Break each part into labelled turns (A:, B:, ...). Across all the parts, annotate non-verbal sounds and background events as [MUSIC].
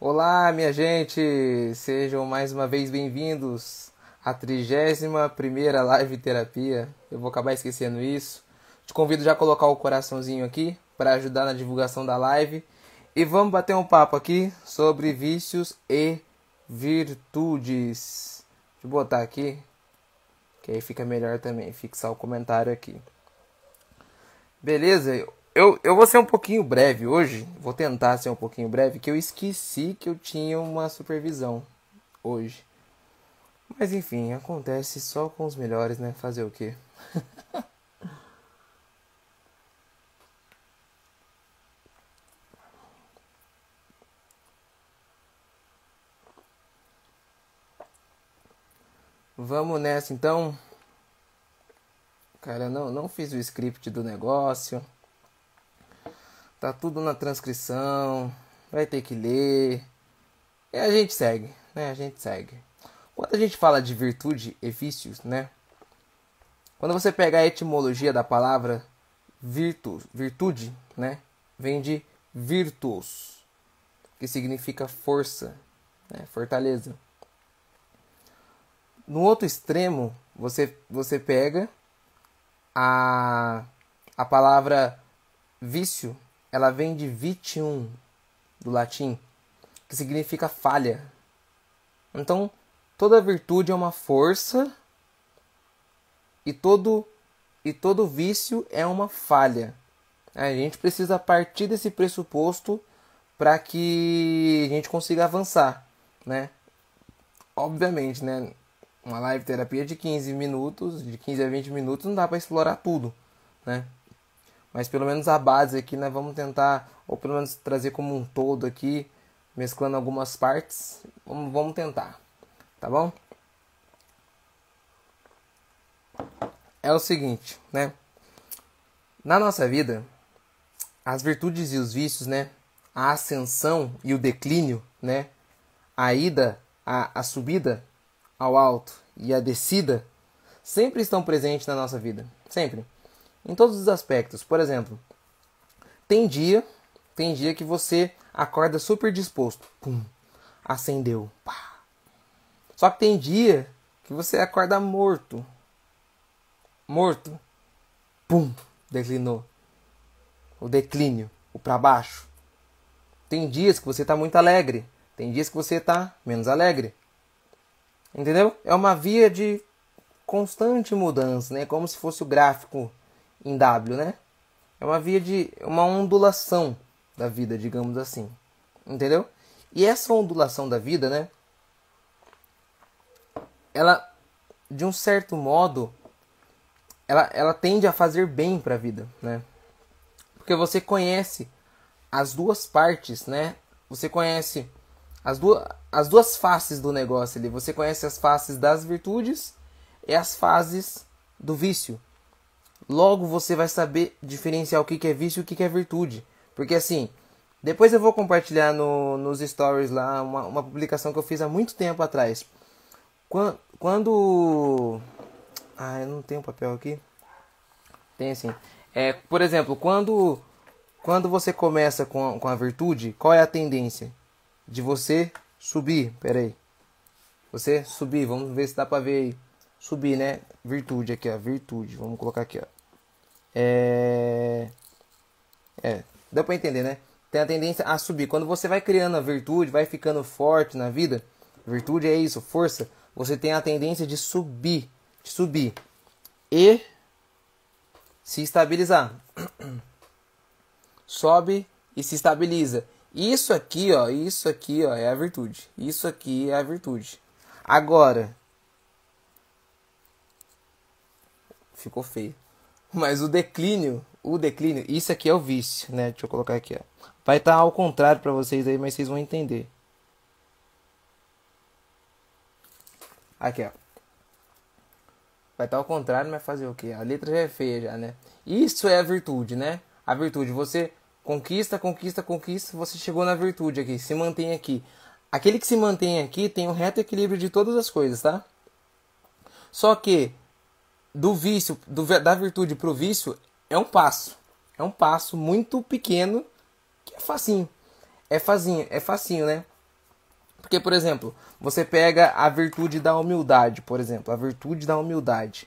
A: Olá, minha gente! Sejam mais uma vez bem-vindos à 31 live terapia. Eu vou acabar esquecendo isso. Te convido já a colocar o coraçãozinho aqui para ajudar na divulgação da live. E vamos bater um papo aqui sobre vícios e virtudes. Deixa eu botar aqui, que aí fica melhor também, fixar o comentário aqui. Beleza? Eu, eu vou ser um pouquinho breve hoje, vou tentar ser um pouquinho breve, que eu esqueci que eu tinha uma supervisão hoje. Mas enfim, acontece só com os melhores, né? Fazer o quê? [LAUGHS] Vamos nessa então. Cara, não, não fiz o script do negócio. Tá tudo na transcrição. Vai ter que ler. E a gente segue, né? A gente segue. Quando a gente fala de virtude e vícios, né? Quando você pega a etimologia da palavra virtu, virtude, né? Vem de virtus, que significa força, né? fortaleza. No outro extremo, você, você pega a, a palavra vício, ela vem de vitium, do latim, que significa falha. Então, toda virtude é uma força e todo e todo vício é uma falha. A gente precisa partir desse pressuposto para que a gente consiga avançar, né? Obviamente, né? Uma live terapia de 15 minutos, de 15 a 20 minutos, não dá para explorar tudo, né? Mas pelo menos a base aqui nós vamos tentar, ou pelo menos trazer como um todo aqui, mesclando algumas partes. Vamos, vamos tentar, tá bom? É o seguinte, né? Na nossa vida, as virtudes e os vícios, né? A ascensão e o declínio, né? A ida, a, a subida ao alto e a descida sempre estão presentes na nossa vida. Sempre em todos os aspectos. Por exemplo, tem dia, tem dia que você acorda super disposto, pum, acendeu, pá. Só que tem dia que você acorda morto, morto, pum, declinou. O declínio, o para baixo. Tem dias que você está muito alegre, tem dias que você está menos alegre. Entendeu? É uma via de constante mudança, né? Como se fosse o gráfico em W, né? É uma via de uma ondulação da vida, digamos assim. Entendeu? E essa ondulação da vida, né? Ela de um certo modo ela, ela tende a fazer bem para a vida, né? Porque você conhece as duas partes, né? Você conhece as duas, as duas faces do negócio ali. Você conhece as faces das virtudes e as fases do vício. Logo você vai saber diferenciar o que é vício e o que é virtude. Porque assim, depois eu vou compartilhar no, nos stories lá uma, uma publicação que eu fiz há muito tempo atrás. Quando. quando... Ah, eu não tenho papel aqui. Tem assim. É, por exemplo, quando, quando você começa com, com a virtude, qual é a tendência? De você subir. Pera aí. Você subir. Vamos ver se dá pra ver aí. Subir, né? Virtude aqui, ó. Virtude. Vamos colocar aqui, ó. É. É, dá pra entender, né? Tem a tendência a subir. Quando você vai criando a virtude, vai ficando forte na vida, virtude é isso, força, você tem a tendência de subir, de subir e se estabilizar. [CLEARS THROAT] Sobe e se estabiliza. Isso aqui, ó, isso aqui, ó, é a virtude. Isso aqui é a virtude. Agora, ficou feio. Mas o declínio, o declínio, isso aqui é o vício, né? Deixa eu colocar aqui, ó. Vai estar tá ao contrário para vocês aí, mas vocês vão entender. Aqui, ó. Vai estar tá ao contrário, mas fazer o quê? A letra já é feia já, né? Isso é a virtude, né? A virtude, você conquista, conquista, conquista, você chegou na virtude aqui, se mantém aqui. Aquele que se mantém aqui tem um reto equilíbrio de todas as coisas, tá? Só que do vício, do, da virtude para o vício, é um passo. É um passo muito pequeno que é facinho. É facinho, é facinho, né? Porque, por exemplo, você pega a virtude da humildade, por exemplo, a virtude da humildade.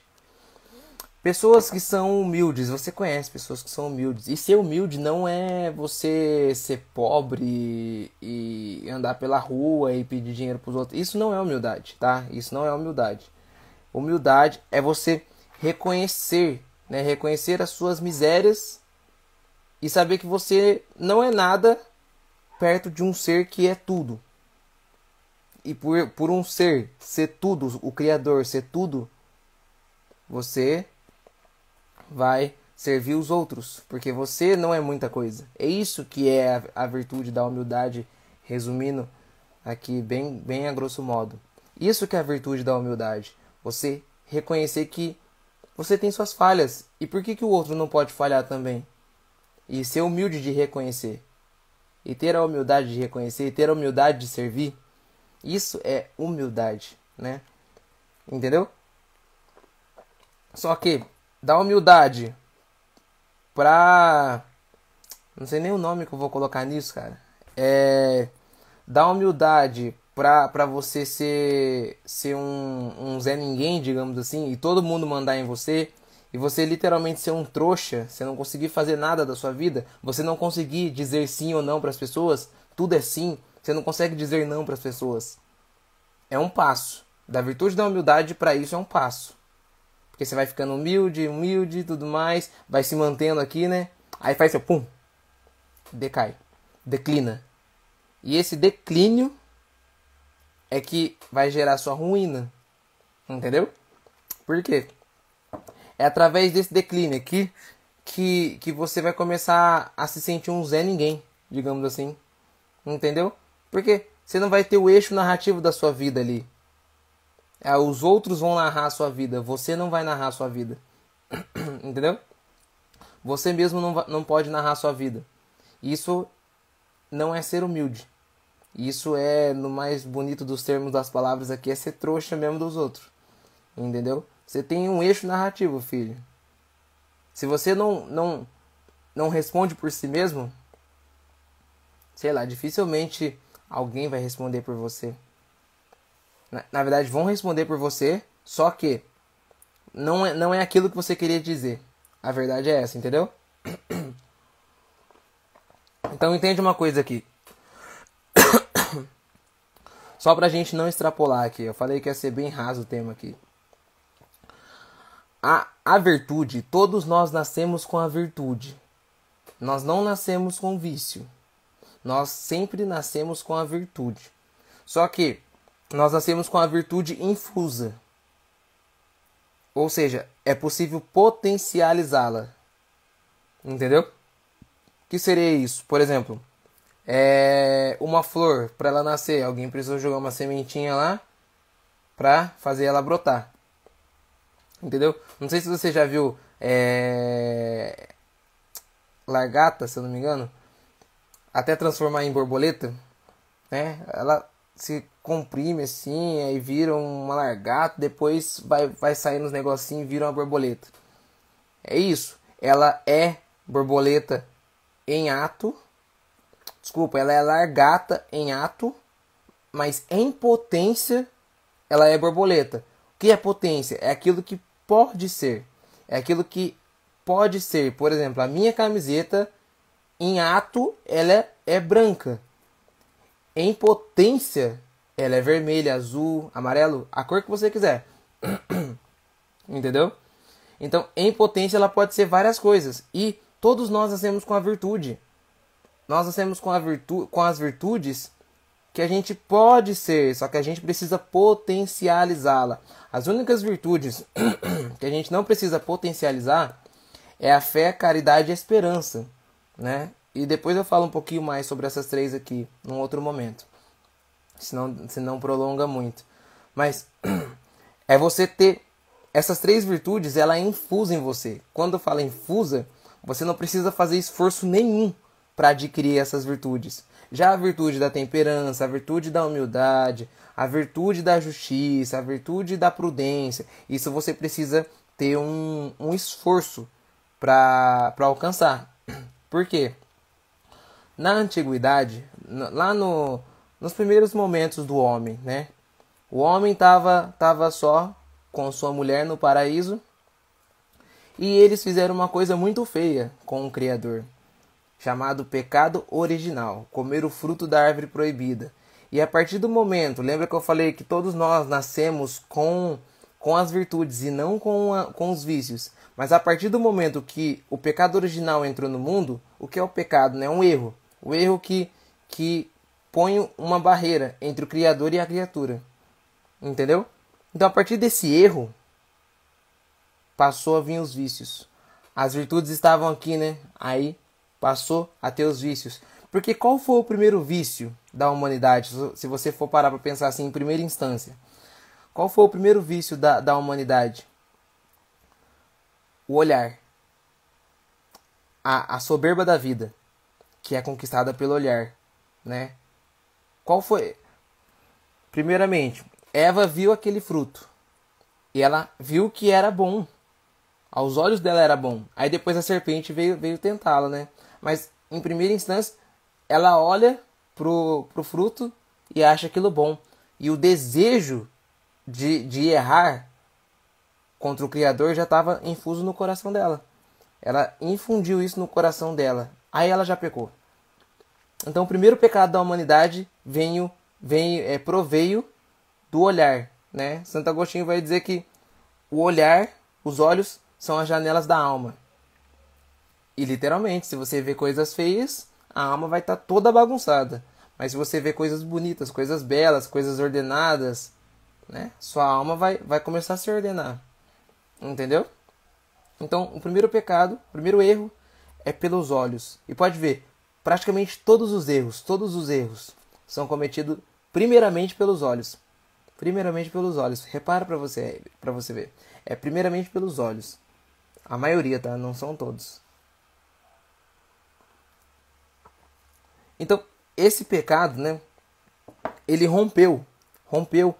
A: Pessoas que são humildes, você conhece pessoas que são humildes. E ser humilde não é você ser pobre e andar pela rua e pedir dinheiro para os outros. Isso não é humildade, tá? Isso não é humildade. Humildade é você reconhecer, né? Reconhecer as suas misérias e saber que você não é nada perto de um ser que é tudo. E por, por um ser ser tudo, o Criador ser tudo, você vai servir os outros, porque você não é muita coisa. É isso que é a, a virtude da humildade, resumindo aqui bem, bem a grosso modo. Isso que é a virtude da humildade. Você reconhecer que você tem suas falhas. E por que, que o outro não pode falhar também? E ser humilde de reconhecer. E ter a humildade de reconhecer, e ter a humildade de servir. Isso é humildade, né? Entendeu? Só que da humildade pra. Não sei nem o nome que eu vou colocar nisso, cara. É. Da humildade pra você ser, ser um, um Zé Ninguém, digamos assim, e todo mundo mandar em você, e você literalmente ser um trouxa, você não conseguir fazer nada da sua vida, você não conseguir dizer sim ou não para as pessoas, tudo é sim, você não consegue dizer não para as pessoas. É um passo. Da virtude da humildade para isso é um passo. Porque você vai ficando humilde, humilde e tudo mais, vai se mantendo aqui, né? Aí faz seu pum, decai, declina. E esse declínio é que vai gerar sua ruína. Entendeu? Por quê? É através desse declínio aqui que, que você vai começar a se sentir um Zé Ninguém, digamos assim. Entendeu? Porque você não vai ter o eixo narrativo da sua vida ali. É, os outros vão narrar a sua vida, você não vai narrar a sua vida. [CLEARS THROAT] Entendeu? Você mesmo não, não pode narrar a sua vida. Isso não é ser humilde. Isso é, no mais bonito dos termos das palavras aqui, é ser trouxa mesmo dos outros. Entendeu? Você tem um eixo narrativo, filho. Se você não, não, não responde por si mesmo, sei lá, dificilmente alguém vai responder por você. Na, na verdade, vão responder por você, só que não é, não é aquilo que você queria dizer. A verdade é essa, entendeu? [CLEARS THROAT] Então entende uma coisa aqui. Só pra gente não extrapolar aqui. Eu falei que ia ser bem raso o tema aqui. A, a virtude, todos nós nascemos com a virtude. Nós não nascemos com vício. Nós sempre nascemos com a virtude. Só que nós nascemos com a virtude infusa. Ou seja, é possível potencializá-la. Entendeu? O que seria isso? Por exemplo, é uma flor para ela nascer, alguém precisa jogar uma sementinha lá para fazer ela brotar. Entendeu? Não sei se você já viu é... largata, se eu não me engano, até transformar em borboleta, né? Ela se comprime assim, aí vira uma largata, depois vai, vai sair nos negocinhos e vira uma borboleta. É isso. Ela é borboleta em ato. Desculpa, ela é largata em ato, mas em potência ela é borboleta. O que é potência? É aquilo que pode ser. É aquilo que pode ser. Por exemplo, a minha camiseta em ato ela é, branca em potência, ela é vermelha, azul, amarelo, a cor que você quiser. [CLEARS THROAT] Entendeu? Então, em potência, ela pode ser várias coisas. E todos nós nascemos com a virtude. Nós nascemos com, virtu com as virtudes que a gente pode ser, só que a gente precisa potencializá-la. As únicas virtudes [CLEARS THROAT] que a gente não precisa potencializar é a fé, caridade e esperança, né? E depois eu falo um pouquinho mais sobre essas três aqui, num outro momento. Senão, senão prolonga muito. Mas [CLEARS THROAT] é você ter essas três virtudes, ela é infusa em você. Quando eu falo infusa, você não precisa fazer esforço nenhum para adquirir essas virtudes. Já a virtude da temperança, a virtude da humildade, a virtude da justiça, a virtude da prudência, isso você precisa ter um, um esforço para alcançar. [CLEARS THROAT] Por quê? Na antiguidade, lá no, nos primeiros momentos do homem, né? O homem estava tava só com sua mulher no paraíso e eles fizeram uma coisa muito feia com o Criador, chamado pecado original, comer o fruto da árvore proibida. E a partir do momento, lembra que eu falei que todos nós nascemos com, com as virtudes e não com, a, com os vícios. Mas a partir do momento que o pecado original entrou no mundo, o que é o pecado? É né? um erro. O erro que, que põe uma barreira entre o Criador e a criatura. Entendeu? Então, a partir desse erro, passou a vir os vícios. As virtudes estavam aqui, né? Aí passou a ter os vícios. Porque qual foi o primeiro vício da humanidade? Se você for parar para pensar assim em primeira instância. Qual foi o primeiro vício da, da humanidade? O olhar. A, a soberba da vida, que é conquistada pelo olhar, né? Qual foi? Primeiramente, Eva viu aquele fruto e ela viu que era bom. Aos olhos dela era bom. Aí depois a serpente veio, veio tentá-la, né? Mas em primeira instância, ela olha pro, pro fruto e acha aquilo bom. E o desejo de, de errar contra o Criador já estava infuso no coração dela. Ela infundiu isso no coração dela. Aí ela já pecou. Então o primeiro pecado da humanidade veio, veio, é, proveio do olhar. Né? Santo Agostinho vai dizer que o olhar, os olhos, são as janelas da alma. E literalmente, se você vê coisas feias, a alma vai estar tá toda bagunçada. Mas se você vê coisas bonitas, coisas belas, coisas ordenadas, né? Sua alma vai, vai começar a se ordenar. Entendeu? Então, o primeiro pecado, o primeiro erro é pelos olhos. E pode ver, praticamente todos os erros, todos os erros são cometidos primeiramente pelos olhos. Primeiramente pelos olhos. Repara para você, para você ver. É primeiramente pelos olhos. A maioria, tá? Não são todos. Então, esse pecado, né? Ele rompeu, rompeu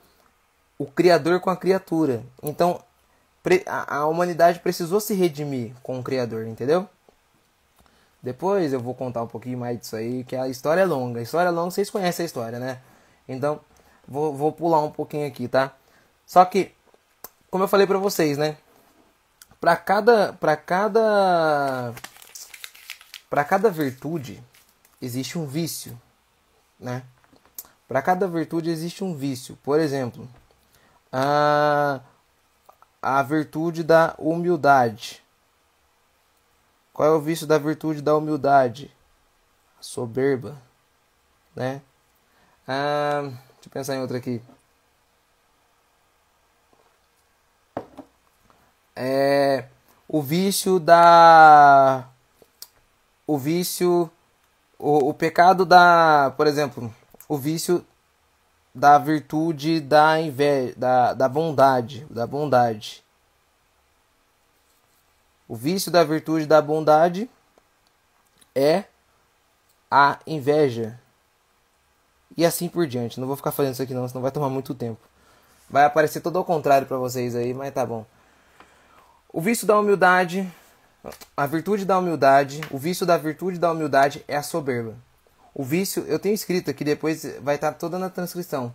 A: o Criador com a criatura. Então, a humanidade precisou se redimir com o Criador, entendeu? Depois eu vou contar um pouquinho mais disso aí, que a história é longa. A história é longa, vocês conhecem a história, né? Então, vou, vou pular um pouquinho aqui, tá? Só que, como eu falei pra vocês, né? Pra cada, pra cada, pra cada virtude, existe um vício, né? Para cada virtude existe um vício. Por exemplo, a, a virtude da humildade. Qual é o vício da virtude da humildade? A soberba, né? Ah, deixa eu pensar em outra aqui. É o vício da o vício o, o pecado da, por exemplo, o vício da virtude da inveja, da, da bondade, da bondade. O vício da virtude da bondade é a inveja. E assim por diante. Não vou ficar fazendo isso aqui não, senão vai tomar muito tempo. Vai aparecer todo ao contrário para vocês aí, mas tá bom. O vício da humildade a virtude da humildade, o vício da virtude da humildade é a soberba. O vício, eu tenho escrito aqui depois, vai estar toda na transcrição.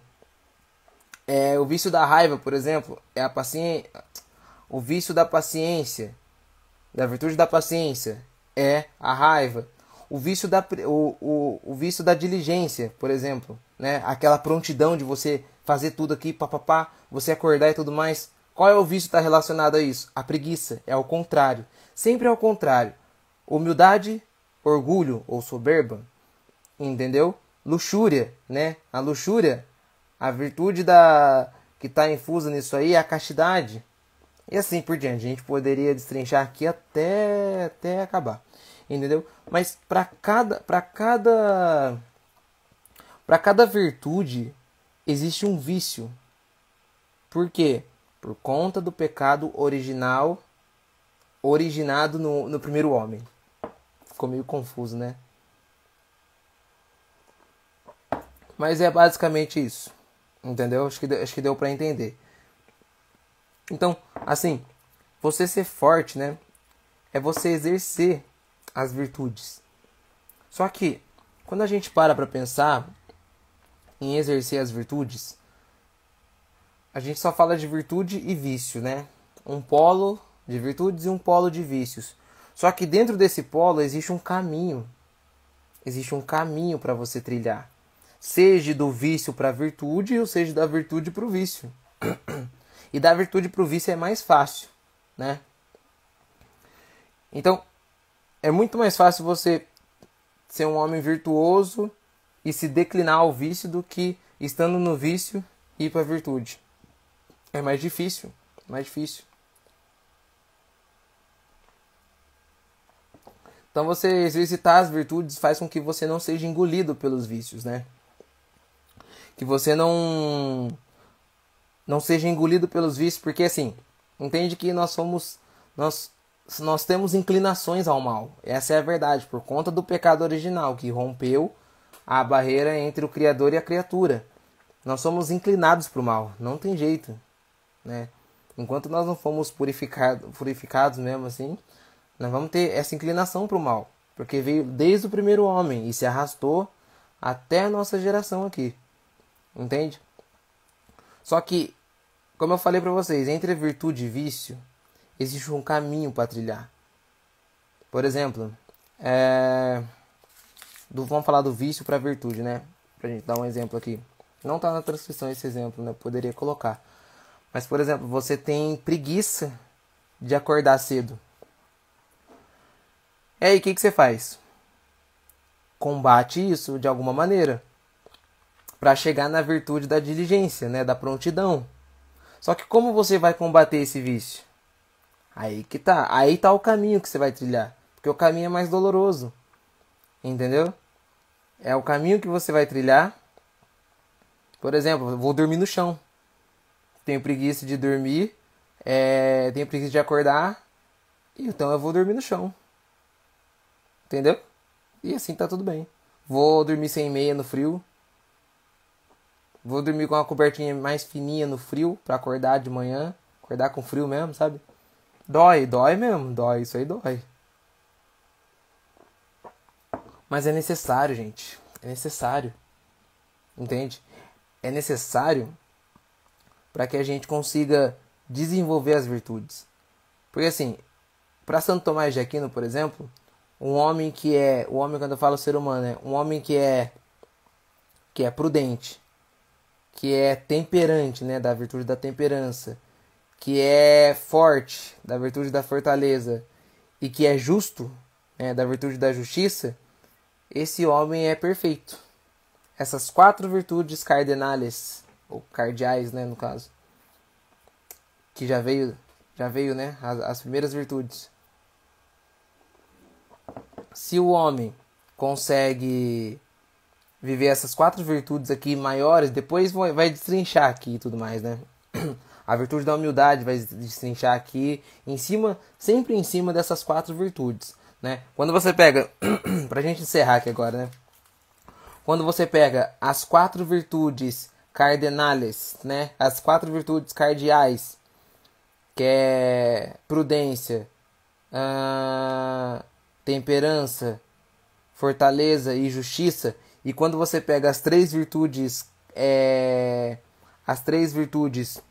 A: É, o vício da raiva, por exemplo, é a paciência. O vício da paciência, da virtude da paciência, é a raiva. O vício da, o, o, o vício da diligência, por exemplo, né? aquela prontidão de você fazer tudo aqui, papapá, você acordar e tudo mais. Qual é o vício que está relacionado a isso? A preguiça, é o contrário. Sempre ao contrário. Humildade, orgulho ou soberba, entendeu? Luxúria, né? A luxúria, a virtude da que está infusa nisso aí é a castidade. E assim por diante. A gente poderia destrinchar aqui até até acabar. Entendeu? Mas para cada para cada para cada virtude existe um vício. Por quê? Por conta do pecado original originado no, no primeiro homem. Ficou meio confuso, né? Mas é basicamente isso. Entendeu? Acho que, acho que deu para entender. Então, assim, você ser forte, né? É você exercer as virtudes. Só que, quando a gente para para pensar, em exercer as virtudes, a gente só fala de virtude e vício, né? Um polo de virtudes e um polo de vícios. Só que dentro desse polo existe um caminho. Existe um caminho para você trilhar. Seja do vício para a virtude ou seja da virtude para o vício. [CLEARS THROAT] E da virtude para o vício é mais fácil, né? Então, é muito mais fácil você ser um homem virtuoso e se declinar ao vício do que estando no vício ir para a virtude. É mais difícil, mais difícil. Então você exercitar as virtudes faz com que você não seja engolido pelos vícios, né? Que você não não seja engolido pelos vícios, porque assim, entende que nós somos nós nós temos inclinações ao mal. Essa é a verdade, por conta do pecado original que rompeu a barreira entre o criador e a criatura. Nós somos inclinados para o mal, não tem jeito, né? Enquanto nós não fomos purificado, purificados mesmo assim, nós vamos ter essa inclinação para o mal, porque veio desde o primeiro homem e se arrastou até a nossa geração aqui. Entende? Só que, como eu falei para vocês, entre virtude e vício, existe um caminho para trilhar. Por exemplo, é... do, vamos falar do vício para virtude, né? Pra gente dar um exemplo aqui. Não tá na transcrição esse exemplo, né? Poderia colocar. Mas, por exemplo, você tem preguiça de acordar cedo. E aí, o que, que você faz? Combate isso de alguma maneira. Para chegar na virtude da diligência, né? Da prontidão. Só que como você vai combater esse vício? Aí que tá. Aí tá o caminho que você vai trilhar. Porque o caminho é mais doloroso. Entendeu? É o caminho que você vai trilhar. Por exemplo, eu vou dormir no chão. Tenho preguiça de dormir. É, tenho preguiça de acordar. Então eu vou dormir no chão. Entendeu? E assim tá tudo bem. Vou dormir sem meia no frio. Vou dormir com uma cobertinha mais fininha no frio para acordar de manhã. Acordar com frio mesmo, sabe? Dói, dói mesmo, dói, isso aí dói. Mas é necessário, gente. É necessário. Entende? É necessário para que a gente consiga desenvolver as virtudes. Porque assim, para Santo Tomás de Aquino, por exemplo, um homem que é, o homem quando eu falo ser humano, é um homem que é que é prudente, que é temperante, né, da virtude da temperança, que é forte, da virtude da fortaleza, e que é justo, né, da virtude da justiça, esse homem é perfeito. Essas quatro virtudes cardenales, ou cardeais, né, no caso, que já veio, já veio, né, as, as primeiras virtudes. Se o homem consegue viver essas quatro virtudes aqui maiores, depois vai destrinchar aqui e tudo mais, né? [CLEARS THROAT] A virtude da humildade vai destrinchar aqui em cima, sempre em cima dessas quatro virtudes, né? Quando você pega, [CLEARS THROAT] pra gente encerrar aqui agora, né? Quando você pega as quatro virtudes cardenales, né? As quatro virtudes cardeais, que é prudência, uh, temperança, fortaleza e justiça, e quando você pega as três virtudes, é, as três virtudes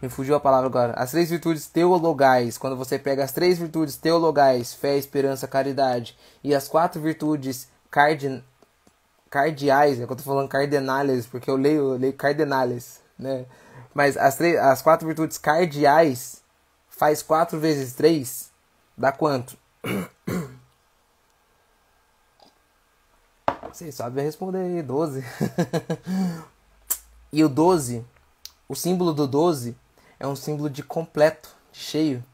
A: me fugiu a palavra agora. As três virtudes teologais. Quando você pega as três virtudes teologais, fé, esperança, caridade, e as quatro virtudes cardi... cardeais, é que eu tô falando cardenales, porque eu leio, eu leio cardenales, né? Mas as, três, as quatro virtudes cardeais faz quatro vezes três, dá quanto? Você sabe responder aí, 12. e o 12, o símbolo do 12 é um símbolo de completo, cheio.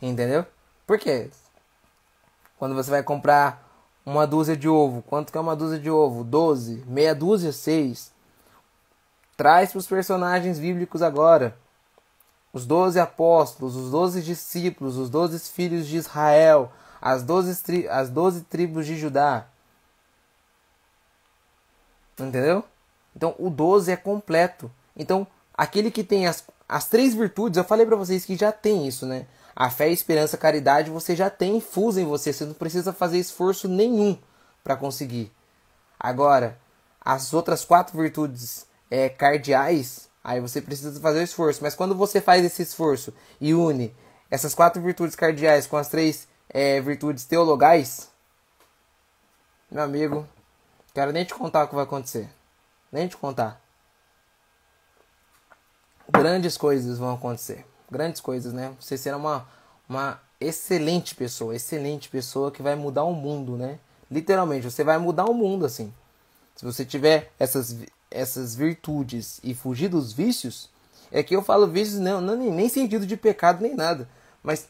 A: Entendeu? Por quê? Quando você vai comprar uma dúzia de ovo, quanto que é uma dúzia de ovo? 12, meia dúzia, 6. Traz para os personagens bíblicos agora. Os doze apóstolos, os doze discípulos, os doze filhos de Israel, as doze, tri as doze tribos de Judá. Entendeu? Então o 12 é completo. Então, aquele que tem as, as três virtudes, eu falei para vocês que já tem isso, né? A fé, a esperança, a caridade, você já tem infusa em você, você não precisa fazer esforço nenhum para conseguir. Agora, as outras quatro virtudes é, cardeais, aí você precisa fazer o esforço. Mas quando você faz esse esforço e une essas quatro virtudes cardeais com as três é, virtudes teologais, meu amigo, quero nem te contar o que vai acontecer. Nem te contar. Grandes coisas vão acontecer. Grandes coisas, né? Você será uma, uma excelente pessoa, excelente pessoa que vai mudar o mundo, né? Literalmente, você vai mudar o mundo assim. Se você tiver essas, essas virtudes e fugir dos vícios, é que eu falo vícios não, não nem sentido de pecado nem nada, mas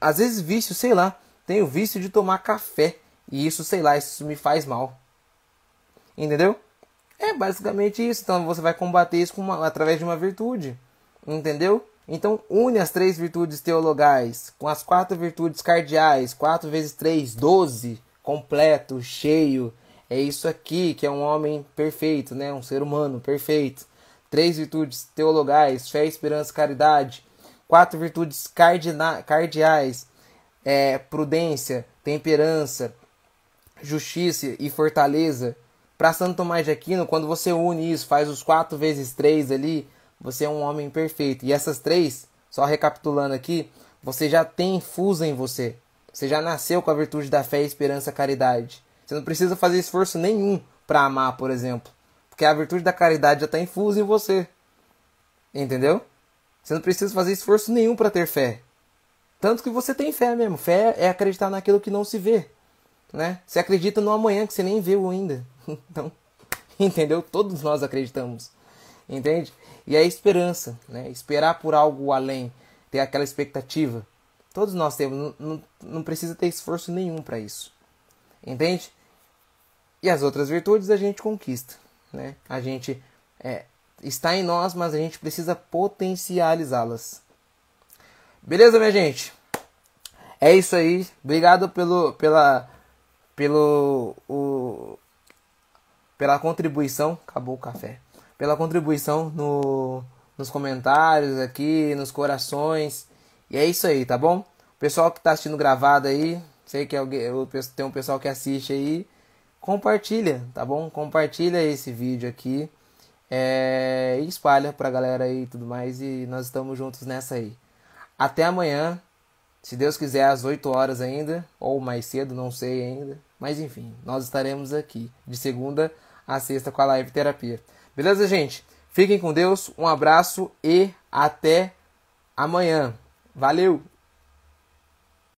A: às vezes vício, sei lá, tem o vício de tomar café e isso, sei lá, isso me faz mal. Entendeu? É basicamente isso. Então você vai combater isso uma, através de uma virtude. Entendeu? Então une as três virtudes teologais com as quatro virtudes cardeais. 4 vezes 3, 12. Completo, cheio. É isso aqui que é um homem perfeito, né? Um ser humano perfeito. Três virtudes teologais, fé, esperança, caridade. Quatro virtudes cardina, cardeais, é, prudência, temperança, justiça e fortaleza. Para Santo Tomás de Aquino, quando você une isso, faz os 4 vezes 3 ali, você é um homem perfeito. E essas três, só recapitulando aqui, você já tem infusa em você. Você já nasceu com a virtude da fé, esperança, caridade. Você não precisa fazer esforço nenhum para amar, por exemplo, porque a virtude da caridade já está infusa em você. Entendeu? Você não precisa fazer esforço nenhum para ter fé. Tanto que você tem fé mesmo. Fé é acreditar naquilo que não se vê. Né? Você acredita no amanhã que você nem viu ainda. [LAUGHS] Então, entendeu? Todos nós acreditamos. Entende? E a esperança, né? Esperar por algo além, ter aquela expectativa. Todos nós temos, não, não, não precisa ter esforço nenhum para isso. Entende? E as outras virtudes a gente conquista, né? A gente é, está em nós, mas a gente precisa potencializá-las. Beleza, minha gente? É isso aí. Obrigado pelo, pela, pelo, o, pela contribuição. Acabou o café. Pela contribuição no, nos comentários aqui, nos corações. E é isso aí, tá bom? O pessoal que está assistindo gravado aí, sei que alguém, tem um pessoal que assiste aí, compartilha, tá bom? Compartilha esse vídeo aqui é, e espalha pra galera aí e tudo mais. E nós estamos juntos nessa aí. Até amanhã, se Deus quiser, às 8 horas ainda, ou mais cedo, não sei ainda. Mas enfim, nós estaremos aqui de segunda a sexta com a live terapia. Beleza, gente? Fiquem com Deus, um abraço e até amanhã. Valeu!